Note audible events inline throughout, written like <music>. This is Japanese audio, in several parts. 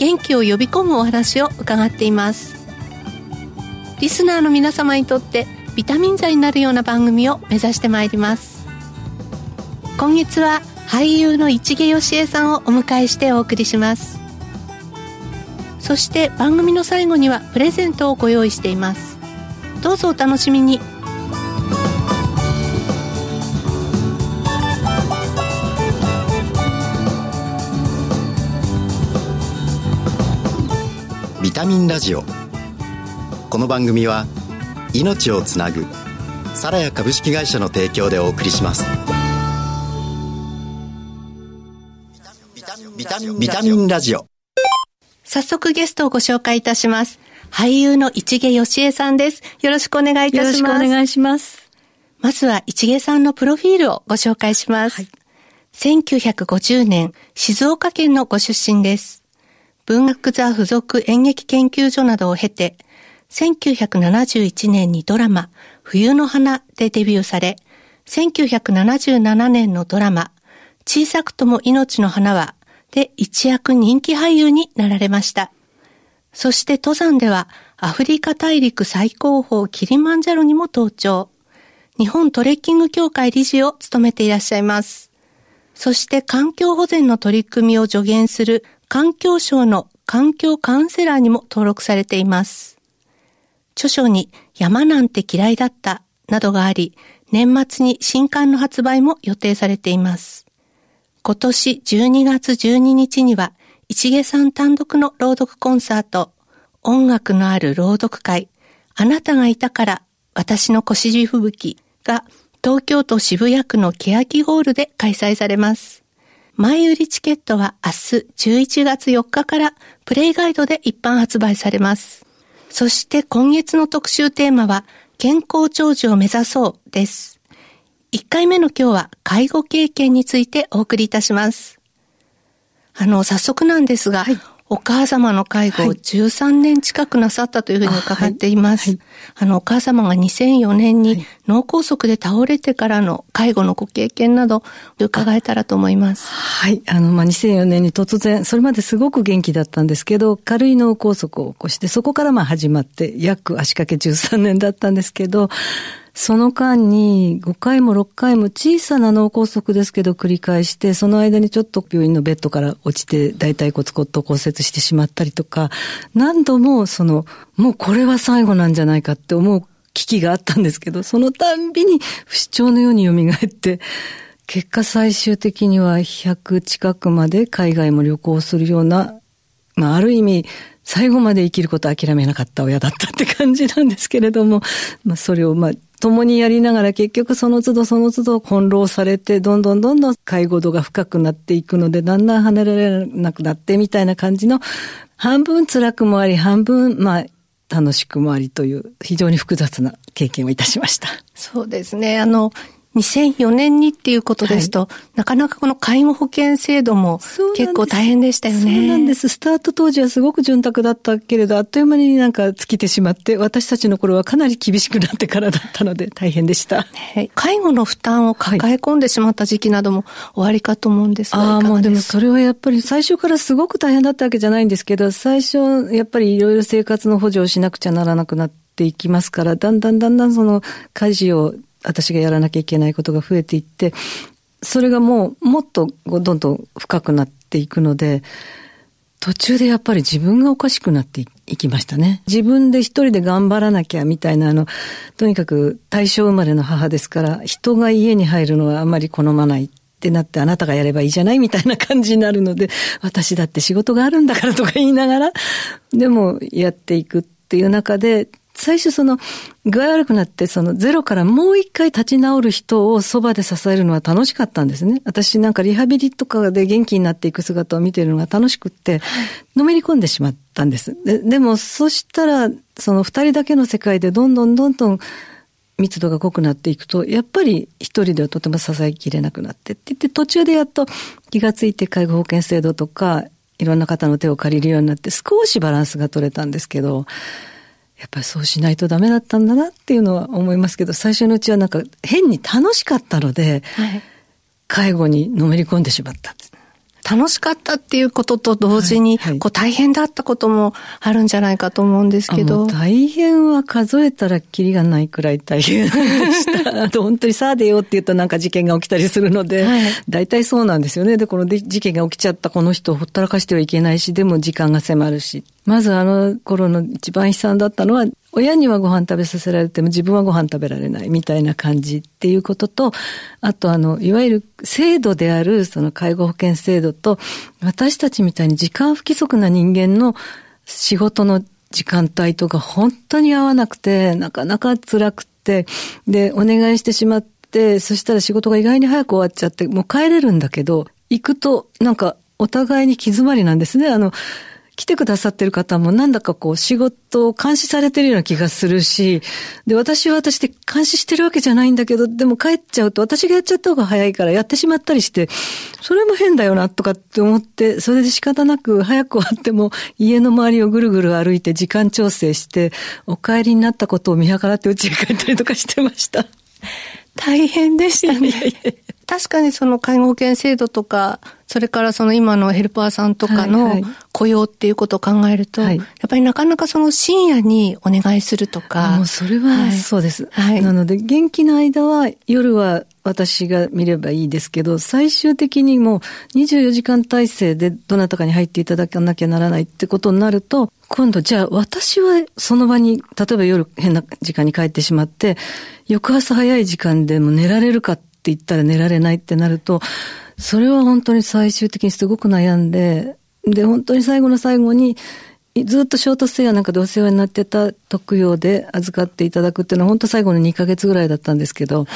元気を呼び込むお話を伺っています。リスナーの皆様にとってビタミン剤になるような番組を目指してまいります。今月は俳優の市毛よしえさんをお迎えしてお送りします。そして番組の最後にはプレゼントをご用意しています。どうぞお楽しみに。タミンラジオ。この番組は命をつなぐサラヤ株式会社の提供でお送りします。ビタミンラジオ。早速ゲストをご紹介いたします。俳優の市毛よしえさんです。よろしくお願いいたします。よろしくお願いします。まずは市毛さんのプロフィールをご紹介します、はい、1950年静岡県のご出身です文学座附属演劇研究所などを経て、1971年にドラマ、冬の花でデビューされ、1977年のドラマ、小さくとも命の花は、で一躍人気俳優になられました。そして登山では、アフリカ大陸最高峰キリマンジャロにも登頂。日本トレッキング協会理事を務めていらっしゃいます。そして環境保全の取り組みを助言する環境省の環境カウンセラーにも登録されています。著書に山なんて嫌いだったなどがあり、年末に新刊の発売も予定されています。今年12月12日には、市毛さん単独の朗読コンサート、音楽のある朗読会、あなたがいたから私の腰地吹雪が東京都渋谷区の欅ホールで開催されます。前売りチケットは明日11月4日からプレイガイドで一般発売されます。そして今月の特集テーマは健康長寿を目指そうです。1回目の今日は介護経験についてお送りいたします。あの、早速なんですが、はい、お母様の介護を13年近くなさったというふうに伺っています。はいあの、お母様が2004年に脳梗塞で倒れてからの介護のご経験など伺えたらと思います。はい。あの、まあ、2004年に突然、それまですごく元気だったんですけど、軽い脳梗塞を起こして、そこからまあ始まって約足掛け13年だったんですけど、その間に5回も6回も小さな脳梗塞ですけど繰り返して、その間にちょっと病院のベッドから落ちて大腿骨骨頭骨折してしまったりとか、何度もその、もうこれは最後なんじゃないかって思う危機があったんですけど、そのたんびに不死鳥のように蘇って、結果最終的には100近くまで海外も旅行するような、まあある意味最後まで生きることを諦めなかった親だったって感じなんですけれども、まあそれをまあ共にやりながら結局その都度その都度翻弄されて、どんどんどんどん介護度が深くなっていくので、だんだん離れられなくなってみたいな感じの、半分辛くもあり、半分、まあ、楽しくもありという非常に複雑な経験をいたしました。そうですね。あの、2004年にっていうことですと、はい、なかなかこの介護保険制度も結構大変でしたよね。そうなんです。スタート当時はすごく潤沢だったけれど、あっという間になんか尽きてしまって、私たちの頃はかなり厳しくなってからだったので <laughs> 大変でした。はい、介護の負担を抱え込んでしまった時期なども終わりかと思うんですが、ああ、もうでもそれはやっぱり最初からすごく大変だったわけじゃないんですけど、最初やっぱりいろいろ生活の補助をしなくちゃならなくなっていきますから、だんだんだんだんその家事を私がやらなきゃいけないことが増えていって、それがもうもっとどんどん深くなっていくので、途中でやっぱり自分がおかしくなっていきましたね。自分で一人で頑張らなきゃみたいな、あの、とにかく大正生まれの母ですから、人が家に入るのはあんまり好まないってなって、あなたがやればいいじゃないみたいな感じになるので、私だって仕事があるんだからとか言いながら、でもやっていくっていう中で、最初その、具合悪くなって、そのゼロからもう一回立ち直る人をそばで支えるのは楽しかったんですね。私なんかリハビリとかで元気になっていく姿を見てるのが楽しくって、のめり込んでしまったんです。ででも、そしたら、その二人だけの世界でどんどんどんどん密度が濃くなっていくと、やっぱり一人ではとても支えきれなくなってって言って、途中でやっと気がついて介護保険制度とか、いろんな方の手を借りるようになって少しバランスが取れたんですけど、やっぱりそうしないとダメだったんだなっていうのは思いますけど、最初のうちはなんか変に楽しかったので、はい、介護にのめり込んでしまった。楽しかったっていうことと同時に、はいはい、こう大変だったこともあるんじゃないかと思うんですけど。大変は数えたらキリがないくらい大変でした。あ <laughs> と本当にさあ出ようって言うとなんか事件が起きたりするので、はい、大体そうなんですよね。で、この事件が起きちゃったこの人をほったらかしてはいけないし、でも時間が迫るし。まずあの頃の一番悲惨だったのは、親にはご飯食べさせられても自分はご飯食べられないみたいな感じっていうことと、あとあの、いわゆる制度であるその介護保険制度と、私たちみたいに時間不規則な人間の仕事の時間帯とか本当に合わなくて、なかなか辛くて、で、お願いしてしまって、そしたら仕事が意外に早く終わっちゃって、もう帰れるんだけど、行くとなんかお互いに気詰まりなんですね。あの、来てくださってる方もなんだかこう仕事を監視されてるような気がするし、で、私は私で監視してるわけじゃないんだけど、でも帰っちゃうと私がやっちゃった方が早いからやってしまったりして、それも変だよなとかって思って、それで仕方なく早く終わっても家の周りをぐるぐる歩いて時間調整して、お帰りになったことを見計らって家に帰ったりとかしてました。大変でしたね。確かにその介護保険制度とか、それからその今のヘルパーさんとかの雇用っていうことを考えると、はいはい、やっぱりなかなかその深夜にお願いするとか。もうそれはそうです。はい、なので元気な間は夜は私が見ればいいですけど、最終的にもう24時間体制でどなたかに入っていただかなきゃならないってことになると、今度じゃあ私はその場に、例えば夜変な時間に帰ってしまって、翌朝早い時間でも寝られるかってって言ったら寝られないってなると、それは本当に最終的にすごく悩んで、で、本当に最後の最後に、ずっとショートステイやなんかでお世話になってた特養で預かっていただくっていうのは本当最後の2ヶ月ぐらいだったんですけど、はい、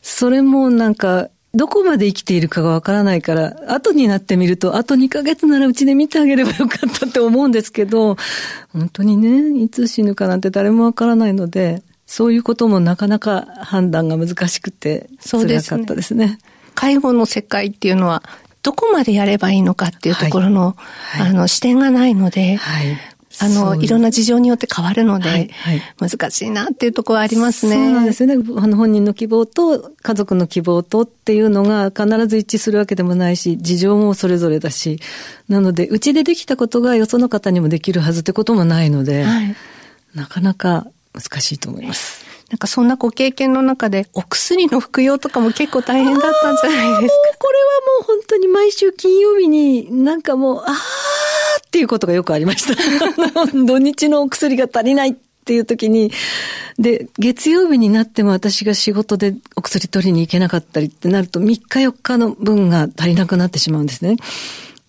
それもなんか、どこまで生きているかがわからないから、後になってみると、あと2ヶ月ならうちで見てあげればよかったって思うんですけど、本当にね、いつ死ぬかなんて誰もわからないので、そういうこともなかなか判断が難しくて、辛かったですね。介護の世界っていうのは、どこまでやればいいのかっていうところの、はい。はい、あの、視点がないので、はい、あの、いろんな事情によって変わるので、はい。はい、難しいなっていうところはありますね。そうなんですよね。あの、本人の希望と家族の希望とっていうのが必ず一致するわけでもないし、事情もそれぞれだし、なので、うちでできたことがよその方にもできるはずってこともないので、はい、なかなか難しいと思います。なんかそんなご経験の中で、お薬の服用とかも結構大変だったんじゃないですか？これはもう本当に毎週金曜日になんかもう、あーっていうことがよくありました。<laughs> 土日のお薬が足りないっていう時に、で、月曜日になっても私が仕事でお薬取りに行けなかったりってなると、3日4日の分が足りなくなってしまうんですね。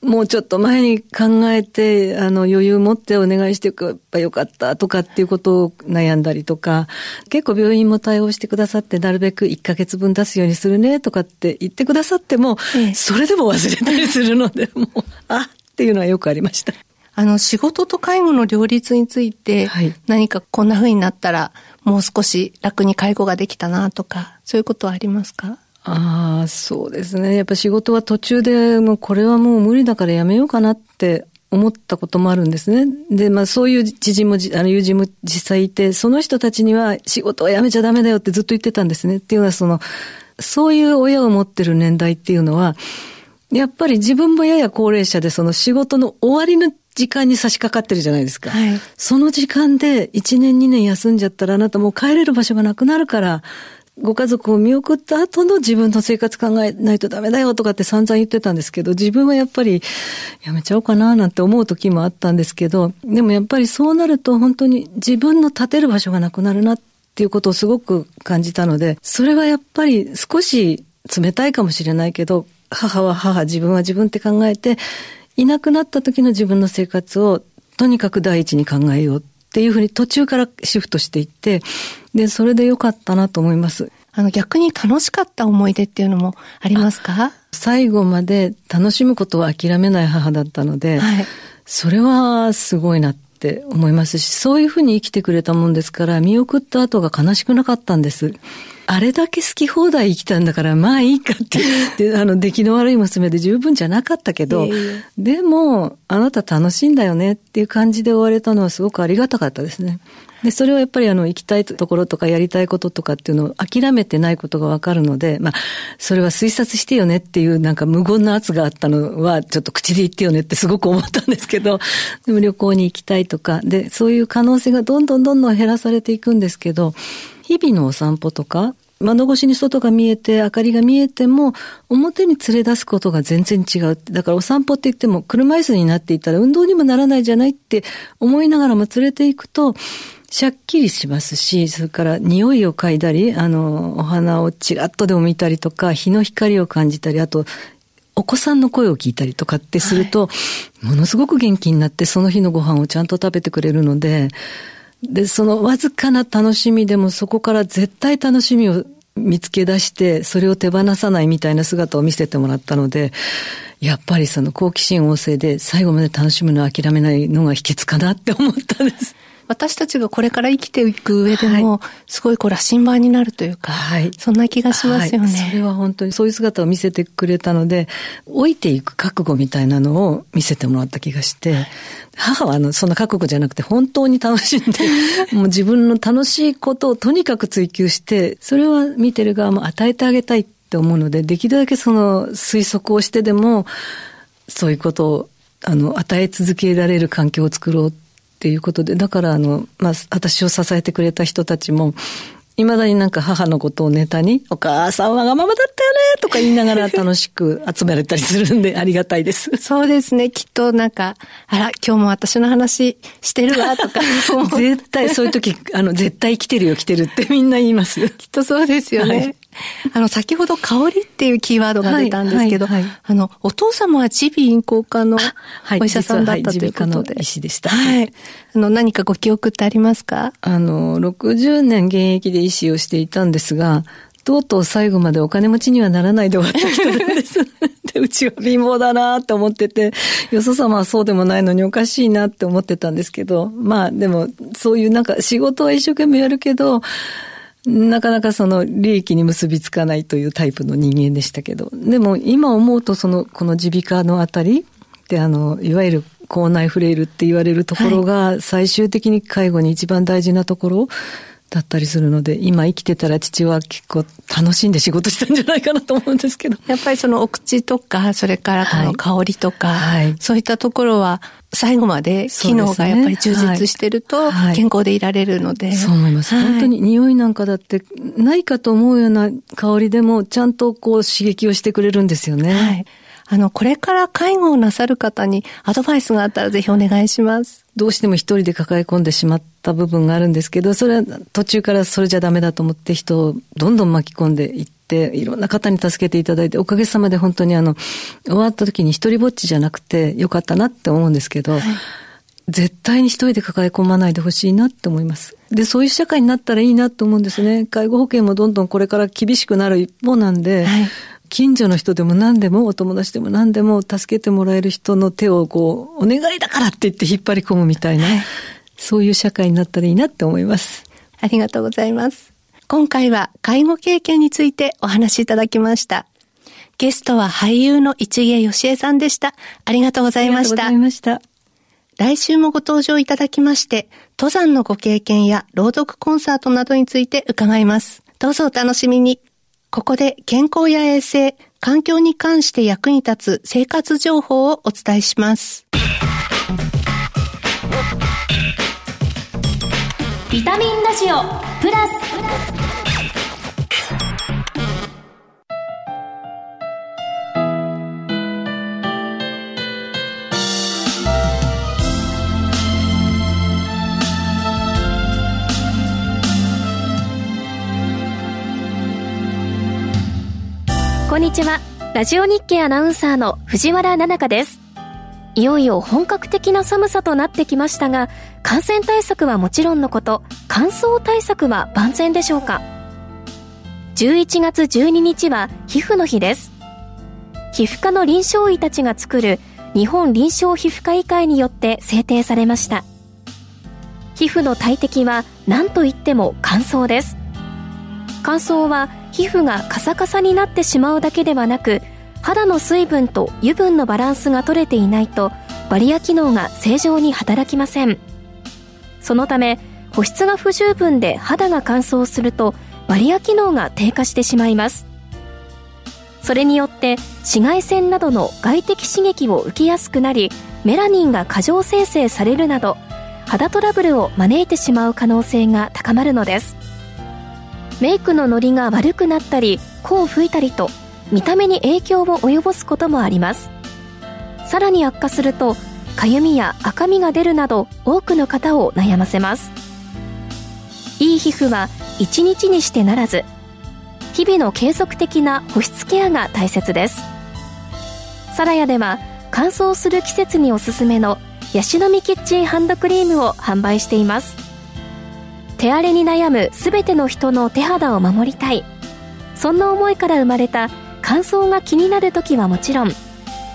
もうちょっと前に考えて、あの、余裕持ってお願いしておけばよかったとかっていうことを悩んだりとか、結構病院も対応してくださって、なるべく1ヶ月分出すようにするねとかって言ってくださっても、ええ、それでも忘れたりするので、もう、あっていうのはよくありました。あの、仕事と介護の両立について、はい、何かこんな風になったら、もう少し楽に介護ができたなとか、そういうことはありますか？ああ、そうですね。やっぱ仕事は途中でもうこれはもう無理だからやめようかなって思ったこともあるんですね。で、まあそういう知人も、あの友人も実際いて、その人たちには仕事は辞めちゃダメだよってずっと言ってたんですね。っていうのはその、そういう親を持ってる年代っていうのは、やっぱり自分もやや高齢者でその仕事の終わりの時間に差し掛かってるじゃないですか。はい、その時間で1年2年休んじゃったらあなたもう帰れる場所がなくなるから、ご家族を見送った後の自分の生活考えないとダメだよとかって散々言ってたんですけど、自分はやっぱりやめちゃおうかななんて思う時もあったんですけど、でもやっぱりそうなると本当に自分の立てる場所がなくなるなっていうことをすごく感じたので、それはやっぱり少し冷たいかもしれないけど、母は母、自分は自分って考えて、いなくなった時の自分の生活をとにかく第一に考えようっっていうふうに途中からシフトしていって、で、それで良かったなと思います。あの逆に楽しかった思い出っていうのもありますか？最後まで楽しむことを諦めない母だったので、はい、それはすごいなって思いますし、そういうふうに生きてくれたもんですから、見送った後が悲しくなかったんです。あれだけ好き放題生きたんだから、まあいいかって、<laughs> あの、出来の悪い娘で十分じゃなかったけど、でも、あなた楽しいんだよねっていう感じで終われたのはすごくありがたかったですね。で、それをやっぱりあの、行きたいところとかやりたいこととかっていうのを諦めてないことがわかるので、まあ、それは推察してよねっていうなんか無言の圧があったのは、ちょっと口で言ってよねってすごく思ったんですけど、<laughs> でも旅行に行きたいとか、で、そういう可能性がどんどんどんどん減らされていくんですけど、日々のお散歩とか、窓越しに外が見えて、明かりが見えても、表に連れ出すことが全然違う。だからお散歩って言っても、車椅子になっていたら運動にもならないじゃないって思いながらも連れていくと、しゃっきりしますし、それから匂いを嗅いだり、あの、お花をちらっとでも見たりとか、日の光を感じたり、あと、お子さんの声を聞いたりとかってすると、はい、ものすごく元気になって、その日のご飯をちゃんと食べてくれるので、で、そのわずかな楽しみでもそこから絶対楽しみを見つけ出して、それを手放さないみたいな姿を見せてもらったので、やっぱりその好奇心旺盛で最後まで楽しむのを諦めないのが秘訣かなって思ったんです。私たちがこれから生きていく上でも、はい、すごいこう羅針盤になるというか、はい、そんな気がしますよね、はい、それは本当にそういう姿を見せてくれたので、老いていく覚悟みたいなのを見せてもらった気がして、母はあの、そんな覚悟じゃなくて本当に楽しんで、<laughs> もう自分の楽しいことをとにかく追求して、それは見てる側も与えてあげたいって思うので、できるだけその推測をしてでも、そういうことをあの、与え続けられる環境を作ろうっていうことで、だからあの、まあ、私を支えてくれた人たちも、いまだになんか母のことをネタに、お母さんわがままだったよねとか言いながら楽しく集められたりするんで <laughs> ありがたいです。そうですね。きっとなんか、あら、今日も私の話してるわ <laughs> とか。絶対、そういう時、あの、絶対来てるよ来てるってみんな言います。<laughs> きっとそうですよね。はい <laughs> あの、先ほど香りっていうキーワードが出たんですけど、はいはいはい、あの、お父様は耳鼻咽喉科のお医者さんだったということで。医師でした。はい。あの、何かご記憶ってありますか？あの、60年現役で医師をしていたんですが、とうとう最後までお金持ちにはならないで終わった人なんです。<laughs> で、うちは貧乏だなって思ってて、よそ様はそうでもないのにおかしいなって思ってたんですけど、まあでも、そういうなんか仕事は一生懸命やるけど、なかなかその利益に結びつかないというタイプの人間でしたけど、でも今思うとその、この耳鼻科のあたりであの、いわゆる口内フレイルって言われるところが最終的に介護に一番大事なところだったりするので、今生きてたら父は結構楽しんで仕事したんじゃないかなと思うんですけど。やっぱりそのお口とか、それからこの香りとか、はい、そういったところは最後まで機能がやっぱり充実してると健康でいられるので。そう思います。本当に匂いなんかだってないかと思うような香りでもちゃんとこう刺激をしてくれるんですよね。はいあの、これから介護をなさる方にアドバイスがあったらぜひお願いします。どうしても一人で抱え込んでしまった部分があるんですけど、それは途中からそれじゃダメだと思って人をどんどん巻き込んでいって、いろんな方に助けていただいて、おかげさまで本当にあの、終わった時に一人ぼっちじゃなくてよかったなって思うんですけど、はい、絶対に一人で抱え込まないでほしいなって思います。で、そういう社会になったらいいなと思うんですね。介護保険もどんどんこれから厳しくなる一方なんで、はい近所の人でも何でも、お友達でも何でも助けてもらえる人の手をこう、お願いだからって言って引っ張り込むみたいな、そういう社会になったらいいなって思います。ありがとうございます。今回は介護経験についてお話しいただきました。ゲストは俳優の市毛義恵さんでした。ありがとうございました。ありがとうございました。来週もご登場いただきまして、登山のご経験や朗読コンサートなどについて伺います。どうぞお楽しみに。ここで健康や衛生、環境に関して役に立つ生活情報をお伝えします。ビタミンラジオプラスこんにちは。ラジオ日経アナウンサーの藤原奈々香です。いよいよ本格的な寒さとなってきましたが、感染対策はもちろんのこと、乾燥対策は万全でしょうか11月12日は皮膚の日です。皮膚科の臨床医たちが作る日本臨床皮膚科医会によって制定されました。皮膚の大敵は何といっても乾燥です。乾燥は皮膚がカサカサになってしまうだけではなく、肌の水分と油分のバランスが取れていないとバリア機能が正常に働きません。そのため保湿が不十分で肌が乾燥するとバリア機能が低下してしまいます。それによって紫外線などの外的刺激を受けやすくなりメラニンが過剰生成されるなど肌トラブルを招いてしまう可能性が高まるのです。メイクのノリが悪くなったり頬を吹いたりと見た目に影響を及ぼすこともあります。さらに悪化するとかゆみや赤みが出るなど多くの方を悩ませます。いい皮膚は一日にしてならず日々の継続的な保湿ケアが大切です。サラヤでは乾燥する季節におすすめのヤシの実キッチンハンドクリームを販売しています。手荒れに悩む全ての人の手肌を守りたい。そんな思いから生まれた乾燥が気になる時はもちろん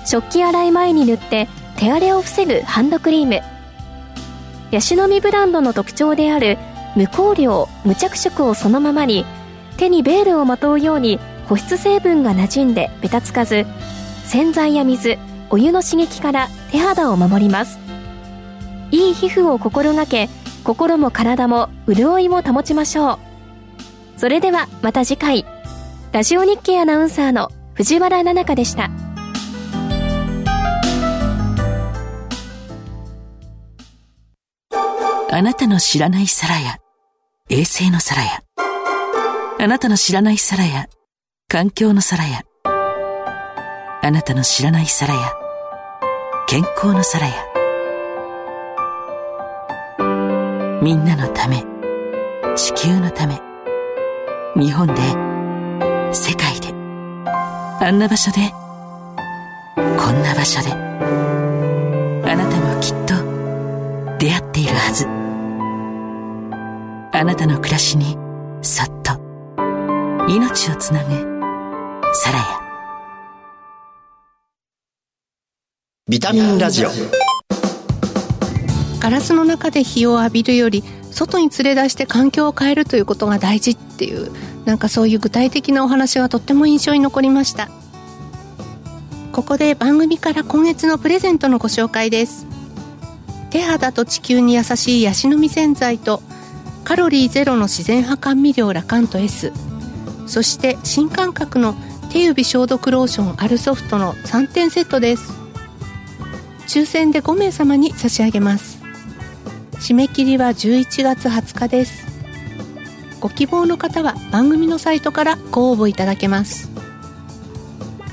食器洗い前に塗って手荒れを防ぐハンドクリーム。ヤシの実ブランドの特徴である無香料無着色をそのままに手にベールをまとうように保湿成分が馴染んでべたつかず洗剤や水お湯の刺激から手肌を守ります。いい皮膚を心がけ心も体も潤いも保ちましょうそれではまた次回ラジオ日経アナウンサーの藤原奈々香でした。あなたの知らない皿や、衛星の皿や、あなたの知らない皿や、環境の皿や、あなたの知らない皿や、健康の皿や、みんなのため、地球のため、日本で、世界であんな場所でこんな場所であなたもきっと出会っているはず。あなたの暮らしにそっと命をつなぐサラヤビタミンラジオ。ガラスの中で日を浴びるより外に連れ出して環境を変えるということが大事っていうなんかそういう具体的なお話がとっても印象に残りました。ここで番組から今月のプレゼントのご紹介です。手肌と地球に優しいヤシの実洗剤とカロリーゼロの自然派甘味料ラカント S そして新感覚の手指消毒ローションアルソフトの3点セットです。抽選で5名様に差し上げます。締め切りは11月20日です。ご希望の方は番組のサイトからご応募いただけます。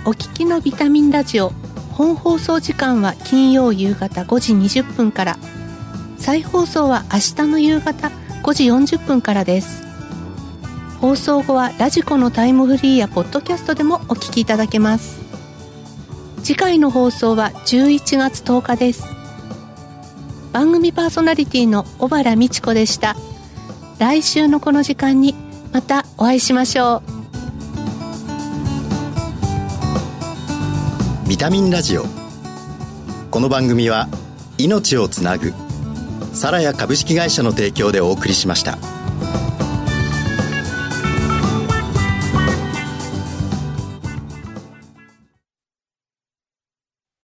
お聞きのビタミンラジオ本放送時間は金曜夕方5時20分から。再放送は明日の夕方5時40分からです。放送後はラジコのタイムフリーやポッドキャストでもお聞きいただけます。次回の放送は11月10日です。番組パーソナリティの小原美智子でした。来週のこの時間にまたお会いしましょうビタミンラジオこの番組は命をつなぐサラヤ株式会社の提供でお送りしました。